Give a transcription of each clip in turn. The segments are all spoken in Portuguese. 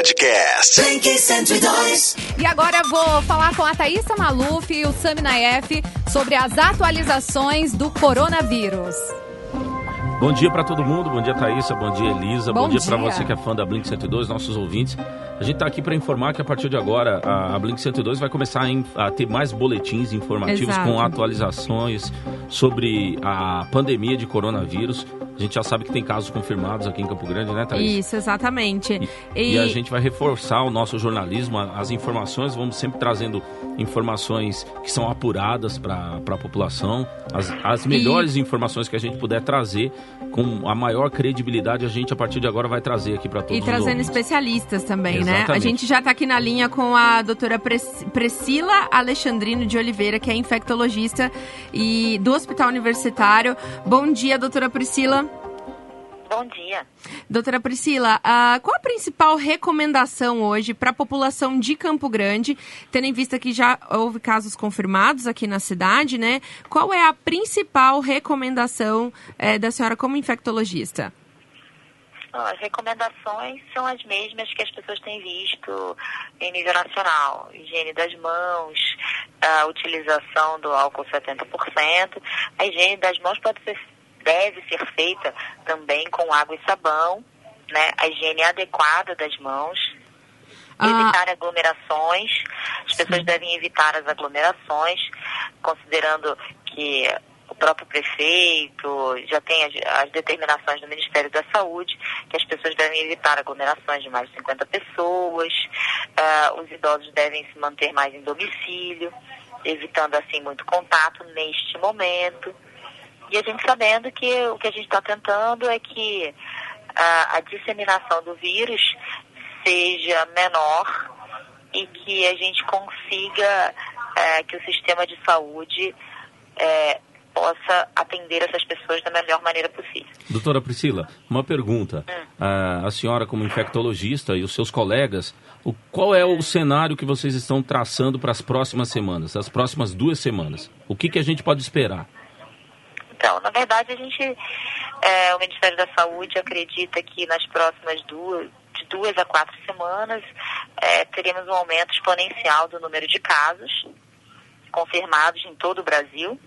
Podcast. Blink 102. E agora eu vou falar com a Thaísa Maluf e o Sami Naef sobre as atualizações do coronavírus. Bom dia para todo mundo, bom dia Thaísa, bom dia Elisa, bom, Bom dia para dia. você que é fã da Blink 102, nossos ouvintes. A gente está aqui para informar que a partir de agora a, Blink 102 vai começar a, ter mais boletins informativos Exato. com atualizações sobre a pandemia de coronavírus. A gente já sabe que tem casos confirmados aqui em Campo Grande, né, Thaís? Isso, exatamente. E a gente vai reforçar o nosso jornalismo, as informações, vamos sempre trazendo informações que são apuradas para a população, as, as melhores informações que a gente puder trazer com a maior credibilidade, a gente a partir de agora vai trazer aqui para todos E trazendo especialistas também, né? A Exatamente. gente já tá aqui na linha com a doutora Priscila Alexandrino de Oliveira, que é infectologista e do Hospital Universitário. Bom dia, doutora Priscila. Bom dia. Doutora Priscila, ah, qual a principal recomendação hoje para a população de Campo Grande, tendo em vista que já houve casos confirmados aqui na cidade, né? Qual é a principal recomendação eh, da senhora como infectologista? As recomendações são as mesmas que as pessoas têm visto em nível nacional. Higiene das mãos, a utilização do álcool 70%. A higiene das mãos pode ser, deve ser feita também com água e sabão. Né? A higiene adequada das mãos. Ah. Evitar aglomerações. As pessoas devem evitar as aglomerações, considerando que o próprio prefeito já tem as, as determinações do Ministério da Saúde que as pessoas devem evitar aglomerações de mais de 50 pessoas, ah, os idosos devem se manter mais em domicílio, evitando assim muito contato neste momento. E a gente sabendo que o que a gente está tentando é que a, a disseminação do vírus seja menor e que a gente consiga eh, que o sistema de saúde eh, possa atender essas pessoas da melhor maneira possível. Doutora Priscila, uma pergunta. Ah, a senhora, como infectologista e os seus colegas, o, qual é o cenário que vocês estão traçando para as próximas semanas, as próximas duas semanas? O que, que a gente pode esperar? Então, na verdade, a gente, eh, o Ministério da Saúde acredita que nas próximas duas, de duas a quatro semanas, eh, teremos um aumento exponencial do número de casos confirmados em todo o Brasil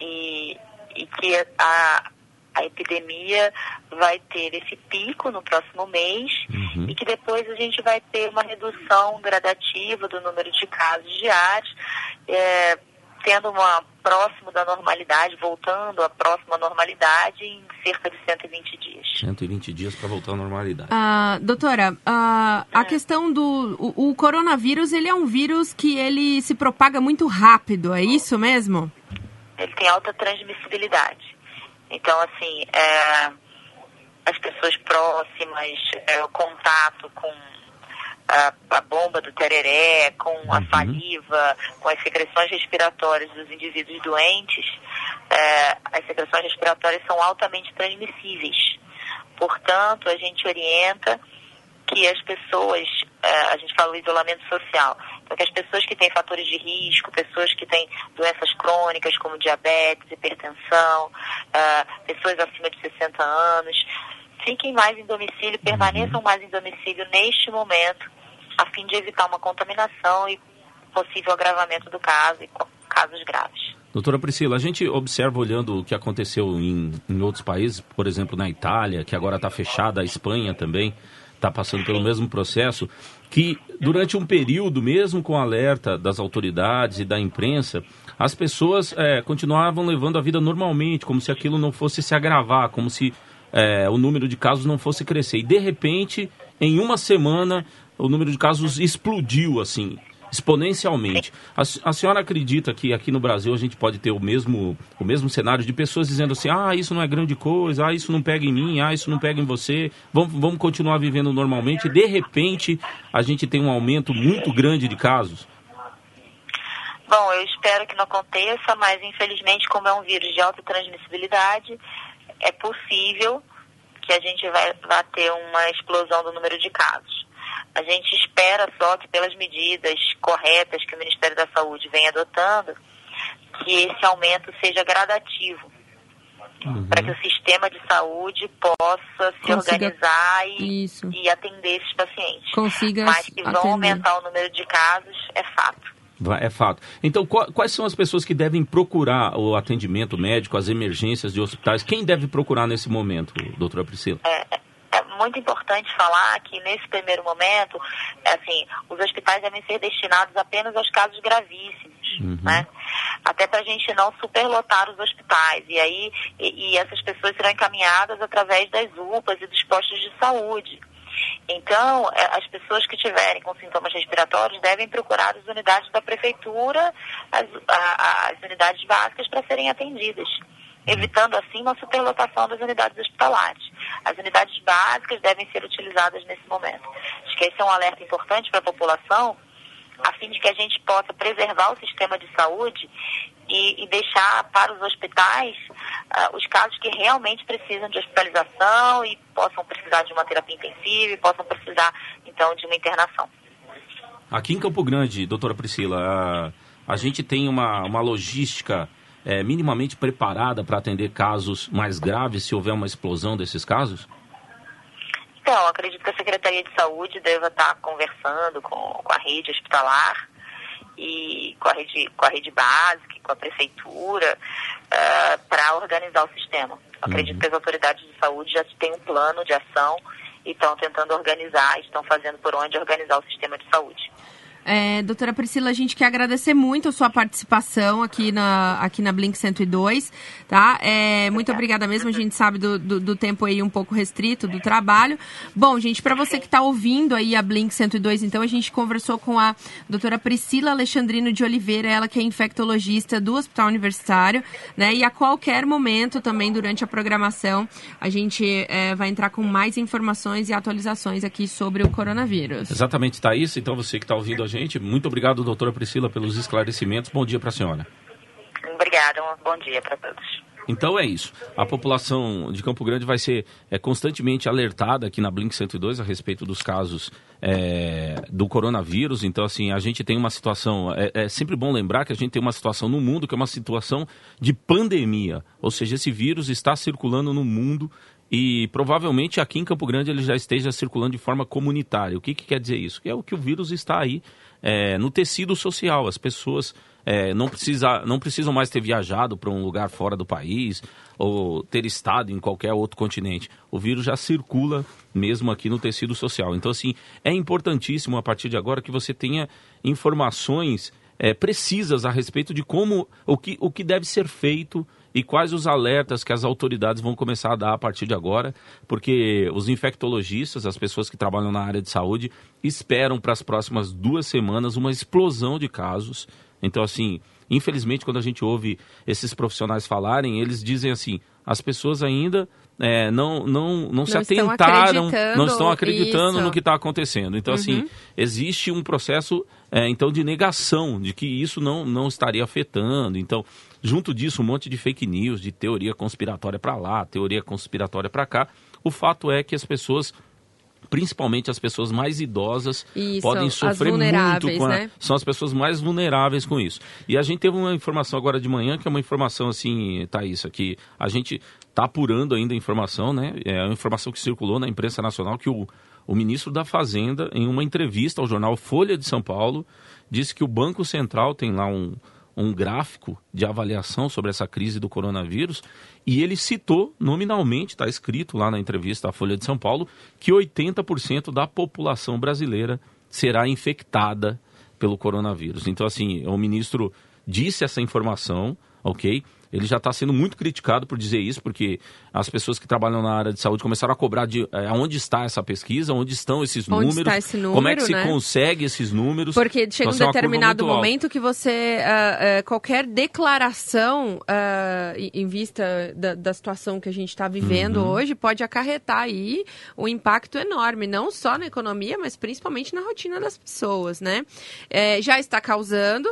e, e que a, a epidemia vai ter esse pico no próximo mês Uhum. e que depois a gente vai ter uma redução gradativa do número de casos diários, eh, tendo uma próximo da normalidade, voltando à próxima normalidade em cerca de 120 dias. 120 dias para voltar à normalidade. Ah, doutora, ah, a questão do o, o coronavírus, ele é um vírus que ele se propaga muito rápido, é isso mesmo? ele tem alta transmissibilidade. Então, assim, é, as pessoas próximas, é, o contato com a, a bomba do tereré, com a Uhum. saliva, com as secreções respiratórias dos indivíduos doentes, é, as secreções respiratórias são altamente transmissíveis. Portanto, a gente orienta que as pessoas, eh, a gente fala do isolamento social, então que as pessoas que têm fatores de risco, pessoas que têm doenças crônicas como diabetes, hipertensão, eh, pessoas acima de 60 anos, fiquem mais em domicílio, permaneçam mais em domicílio neste momento, a fim de evitar uma contaminação e possível agravamento do caso e casos graves. Doutora Priscila, a gente observa olhando o que aconteceu em, em outros países, por exemplo na Itália, que agora está fechada, a Espanha também está passando pelo mesmo processo, que durante um período, mesmo com alerta das autoridades e da imprensa, as pessoas eh, continuavam levando a vida normalmente, como se aquilo não fosse se agravar, como se eh, o número de casos não fosse crescer. E de repente, em uma semana, o número de casos explodiu assim exponencialmente. A, a senhora acredita que aqui no Brasil a gente pode ter o mesmo, o mesmo cenário de pessoas dizendo assim: ah, isso não é grande coisa, ah, isso não pega em mim, ah, isso não pega em você, vamos, vamos continuar vivendo normalmente de repente a gente tem um aumento muito grande de casos? Bom, eu espero que não aconteça, mas infelizmente, como é um vírus de alta transmissibilidade, é possível que a gente vá ter uma explosão do número de casos. A gente espera só que pelas medidas corretas que o Ministério da Saúde vem adotando, que esse aumento seja gradativo. uhum. para que o sistema de saúde possa se Consiga... organizar e, e, atender esses pacientes. Consiga Mas que vão aumentar o número de casos, é fato. É fato. Então, quais são as pessoas que devem procurar o atendimento médico, as emergências de hospitais? Quem deve procurar nesse momento, doutora Priscila? É, é muito importante falar que nesse primeiro momento, assim, os hospitais devem ser destinados apenas aos casos gravíssimos, uhum. né? Até para a gente não superlotar os hospitais. E aí, e, e essas pessoas serão encaminhadas através das UPAs e dos postos de saúde. Então, é, as pessoas que tiverem com sintomas respiratórios devem procurar as unidades da prefeitura, as, as unidades básicas para serem atendidas, evitando assim uma superlotação das unidades hospitalares. As unidades básicas devem ser utilizadas nesse momento. Acho que esse é um alerta importante para a população, a fim de que a gente possa preservar o sistema de saúde e, e deixar para os hospitais uh, os casos que realmente precisam de hospitalização e possam precisar de uma terapia intensiva e possam precisar, então, de uma internação. Aqui em Campo Grande, doutora Priscila, a, a gente tem uma, uma logística é, minimamente preparada para atender casos mais graves se houver uma explosão desses casos? Então, acredito que a Secretaria de Saúde deva estar conversando com, com a rede hospitalar e com a rede, com a rede básica, com a prefeitura, uh, eh, para organizar o sistema. Acredito uhum. que as autoridades de saúde já têm um plano de ação e estão tentando organizar, estão fazendo por onde organizar o sistema de saúde. É, doutora Priscila, a gente quer agradecer muito a sua participação aqui na, aqui na Blink 102, tá? É, muito obrigada mesmo, a gente sabe do, do, do, tempo aí um pouco restrito do trabalho. Bom, gente, para você que está ouvindo aí a Blink 102, então a gente conversou com a doutora Priscila Alexandrino de Oliveira, ela que é infectologista do Hospital Universitário, né? E a qualquer momento também durante a programação a gente é, vai entrar com mais informações e atualizações aqui sobre o coronavírus. Exatamente, Thaís. Então você que está ouvindo a gente. Muito obrigado, doutora Priscila, pelos esclarecimentos. Bom dia para a senhora. Obrigada, um bom dia para todos. Então é isso. A população de Campo Grande vai ser é, constantemente alertada aqui na Blink 102 a respeito dos casos é, do coronavírus. Então, assim, a gente tem uma situação. É, é, sempre bom lembrar que a gente tem uma situação no mundo que é uma situação de pandemia. Ou seja, esse vírus está circulando no mundo e provavelmente aqui em Campo Grande ele já esteja circulando de forma comunitária. O que, que quer dizer isso? Que é o que o vírus está aí é, no tecido social. As pessoas é, não, precisa, não precisam mais ter viajado para um lugar fora do país ou ter estado em qualquer outro continente. O vírus já circula mesmo aqui no tecido social. Então, assim, é importantíssimo a partir de agora que você tenha informações é, precisas a respeito de como, o que, o que deve ser feito e quais os alertas que as autoridades vão começar a dar a partir de agora, porque os infectologistas, as pessoas que trabalham na área de saúde, esperam para as próximas duas semanas uma explosão de casos. Então, assim, infelizmente, quando a gente ouve esses profissionais falarem, eles dizem assim: as pessoas ainda é, não, não, não, não, se atentaram, não estão acreditando isso. no que está acontecendo. Então, assim, uhum. assim, existe um processo é, então de negação de que isso não, não estaria afetando. Então, junto disso, um monte de fake news, de teoria conspiratória para lá, teoria conspiratória para cá. O fato é que as pessoas principalmente as pessoas mais idosas isso, podem sofrer muito com a, né? são as pessoas mais vulneráveis com isso. E a gente teve uma informação agora de manhã que é uma informação assim, Thaís, que a gente está apurando ainda a informação, né? É uma informação que circulou na imprensa nacional que o, o ministro da Fazenda, em uma entrevista ao jornal Folha de São Paulo, disse que o Banco Central tem lá um, um gráfico de avaliação sobre essa crise do coronavírus e ele citou nominalmente, está escrito lá na entrevista à Folha de São Paulo, que 80% da população brasileira será infectada pelo coronavírus. Então, assim, o ministro disse essa informação, ok? Ele já está sendo muito criticado por dizer isso, porque as pessoas que trabalham na área de saúde começaram a cobrar de é, onde está essa pesquisa, onde estão esses onde números, está esse número, como é que se né? consegue esses números. Porque chega então, um assim, determinado momento que você, uh, uh, qualquer declaração uh, em vista da, da, situação que a gente está vivendo uhum. hoje, pode acarretar aí um impacto enorme, não só na economia, mas principalmente na rotina das pessoas, né? É, já está causando,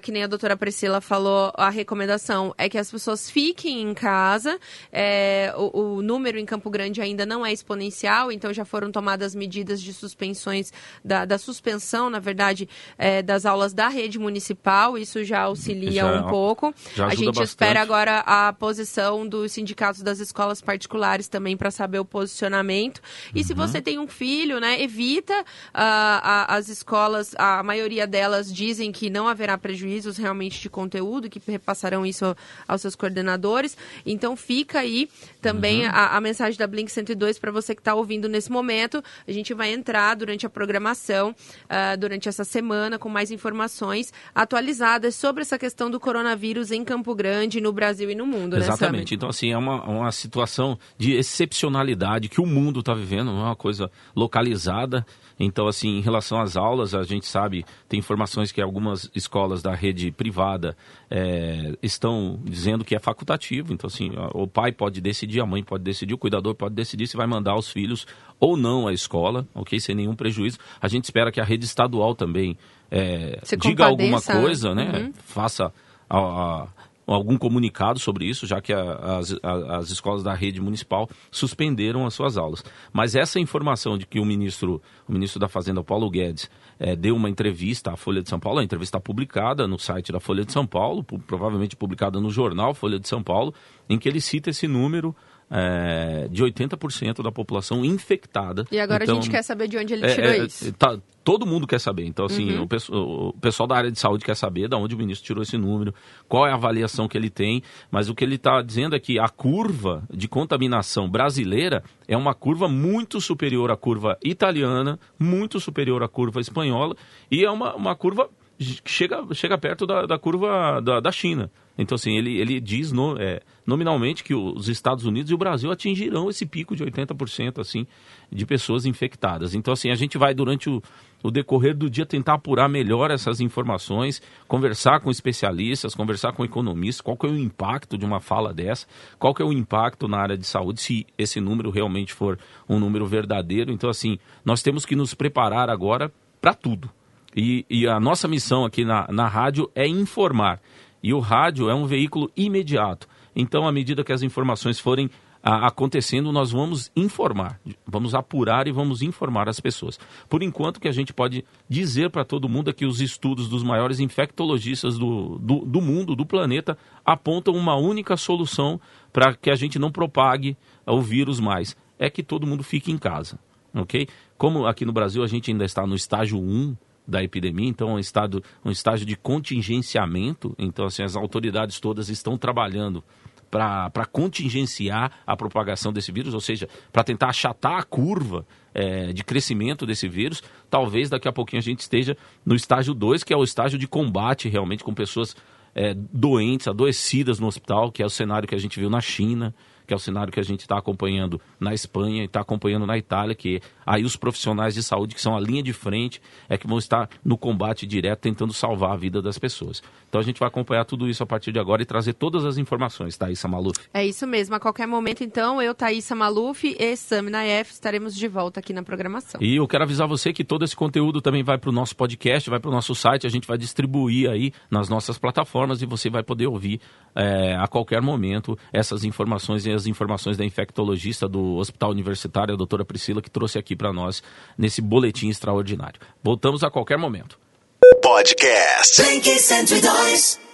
que nem a doutora Priscila falou, a recomendação é que as pessoas fiquem em casa. É, o, o, número em Campo Grande ainda não é exponencial, então já foram tomadas medidas de suspensões, da, da suspensão, na verdade, é, das aulas da rede municipal. Isso já auxilia já, um pouco. a gente bastante. espera agora a posição dos sindicatos das escolas particulares também para saber o posicionamento. E uhum. se você tem um filho, né, evita uh, a, as escolas, a maioria delas dizem que não haverá prejuízos realmente de conteúdo, que repassarão isso aos seus coordenadores. Então fica aí também uhum. a, a, mensagem da Blink 102 para você que está ouvindo nesse momento. A gente vai entrar durante a programação, uh, durante essa semana, com mais informações atualizadas sobre essa questão do coronavírus em Campo Grande, no Brasil e no mundo. Né, Exatamente. Né, então, assim, é uma, uma situação de excepcionalidade que o mundo está vivendo, não é uma coisa localizada. Então, assim, em relação às aulas, a gente sabe, tem informações que algumas escolas da rede privada é, estão dizendo que é facultativo. Então, assim, o pai pode decidir, a mãe pode decidir, o cuidador pode decidir se vai mandar os filhos ou não à escola, ok? Sem nenhum prejuízo. A gente espera que a rede estadual também é, diga alguma coisa, né? Uhum. Faça a, a algum comunicado sobre isso, já que a, as, a, as escolas da rede municipal suspenderam as suas aulas. Mas essa informação de que o ministro, o ministro da Fazenda, Paulo Guedes, é, deu uma entrevista à Folha de São Paulo, a entrevista publicada no site da Folha de São Paulo, provavelmente publicada no jornal Folha de São Paulo, em que ele cita esse número é, de 80% da população infectada. E agora então, a gente quer saber de onde ele tirou é, isso. Tá, todo mundo quer saber. Então, assim, uhum. o, o, pessoal da área de saúde quer saber de onde o ministro tirou esse número, qual é a avaliação que ele tem, mas o que ele está dizendo é que a curva de contaminação brasileira é uma curva muito superior à curva italiana, muito superior à curva espanhola, e é uma, uma curva chega, chega perto da, da curva da, da China. Então, assim, ele, ele diz no, é, nominalmente que os Estados Unidos e o Brasil atingirão esse pico de 80% assim, de pessoas infectadas. Então, assim, a gente vai, durante o, o decorrer do dia, tentar apurar melhor essas informações, conversar com especialistas, conversar com economistas, qual que é o impacto de uma fala dessa, qual que é o impacto na área de saúde, se esse número realmente for um número verdadeiro. Então, assim, nós temos que nos preparar agora para tudo. E, e, a nossa missão aqui na, na rádio é informar. E o rádio é um veículo imediato. Então, à medida que as informações forem a, acontecendo, nós vamos informar, vamos apurar e vamos informar as pessoas. Por enquanto, o que a gente pode dizer para todo mundo é que os estudos dos maiores infectologistas do, do, do mundo, do planeta, apontam uma única solução para que a gente não propague o vírus mais: é que todo mundo fique em casa. Ok? Como aqui no Brasil a gente ainda está no estágio 1 da epidemia, então um estado, um estágio de contingenciamento. Então, assim, as autoridades todas estão trabalhando para contingenciar a propagação desse vírus, ou seja, para tentar achatar a curva é, de crescimento desse vírus. Talvez daqui a pouquinho a gente esteja no estágio 2, que é o estágio de combate realmente com pessoas é, doentes, adoecidas no hospital, que é o cenário que a gente viu na China, que é o cenário que a gente está acompanhando na Espanha e está acompanhando na Itália, que aí os profissionais de saúde, que são a linha de frente, é que vão estar no combate direto, tentando salvar a vida das pessoas. Então a gente vai acompanhar tudo isso a partir de agora e trazer todas as informações, Thaisa Maluf. É isso mesmo, a qualquer momento, então, eu, Thaisa Maluf e Samina F estaremos de volta aqui na programação. E eu quero avisar você que todo esse conteúdo também vai para o nosso podcast, vai para o nosso site, a gente vai distribuir aí nas nossas plataformas e você vai poder ouvir é, a qualquer momento essas informações e as informações da infectologista do Hospital Universitário, a doutora Priscila, que trouxe aqui para nós nesse boletim extraordinário. Voltamos a qualquer momento. Podcast. 102.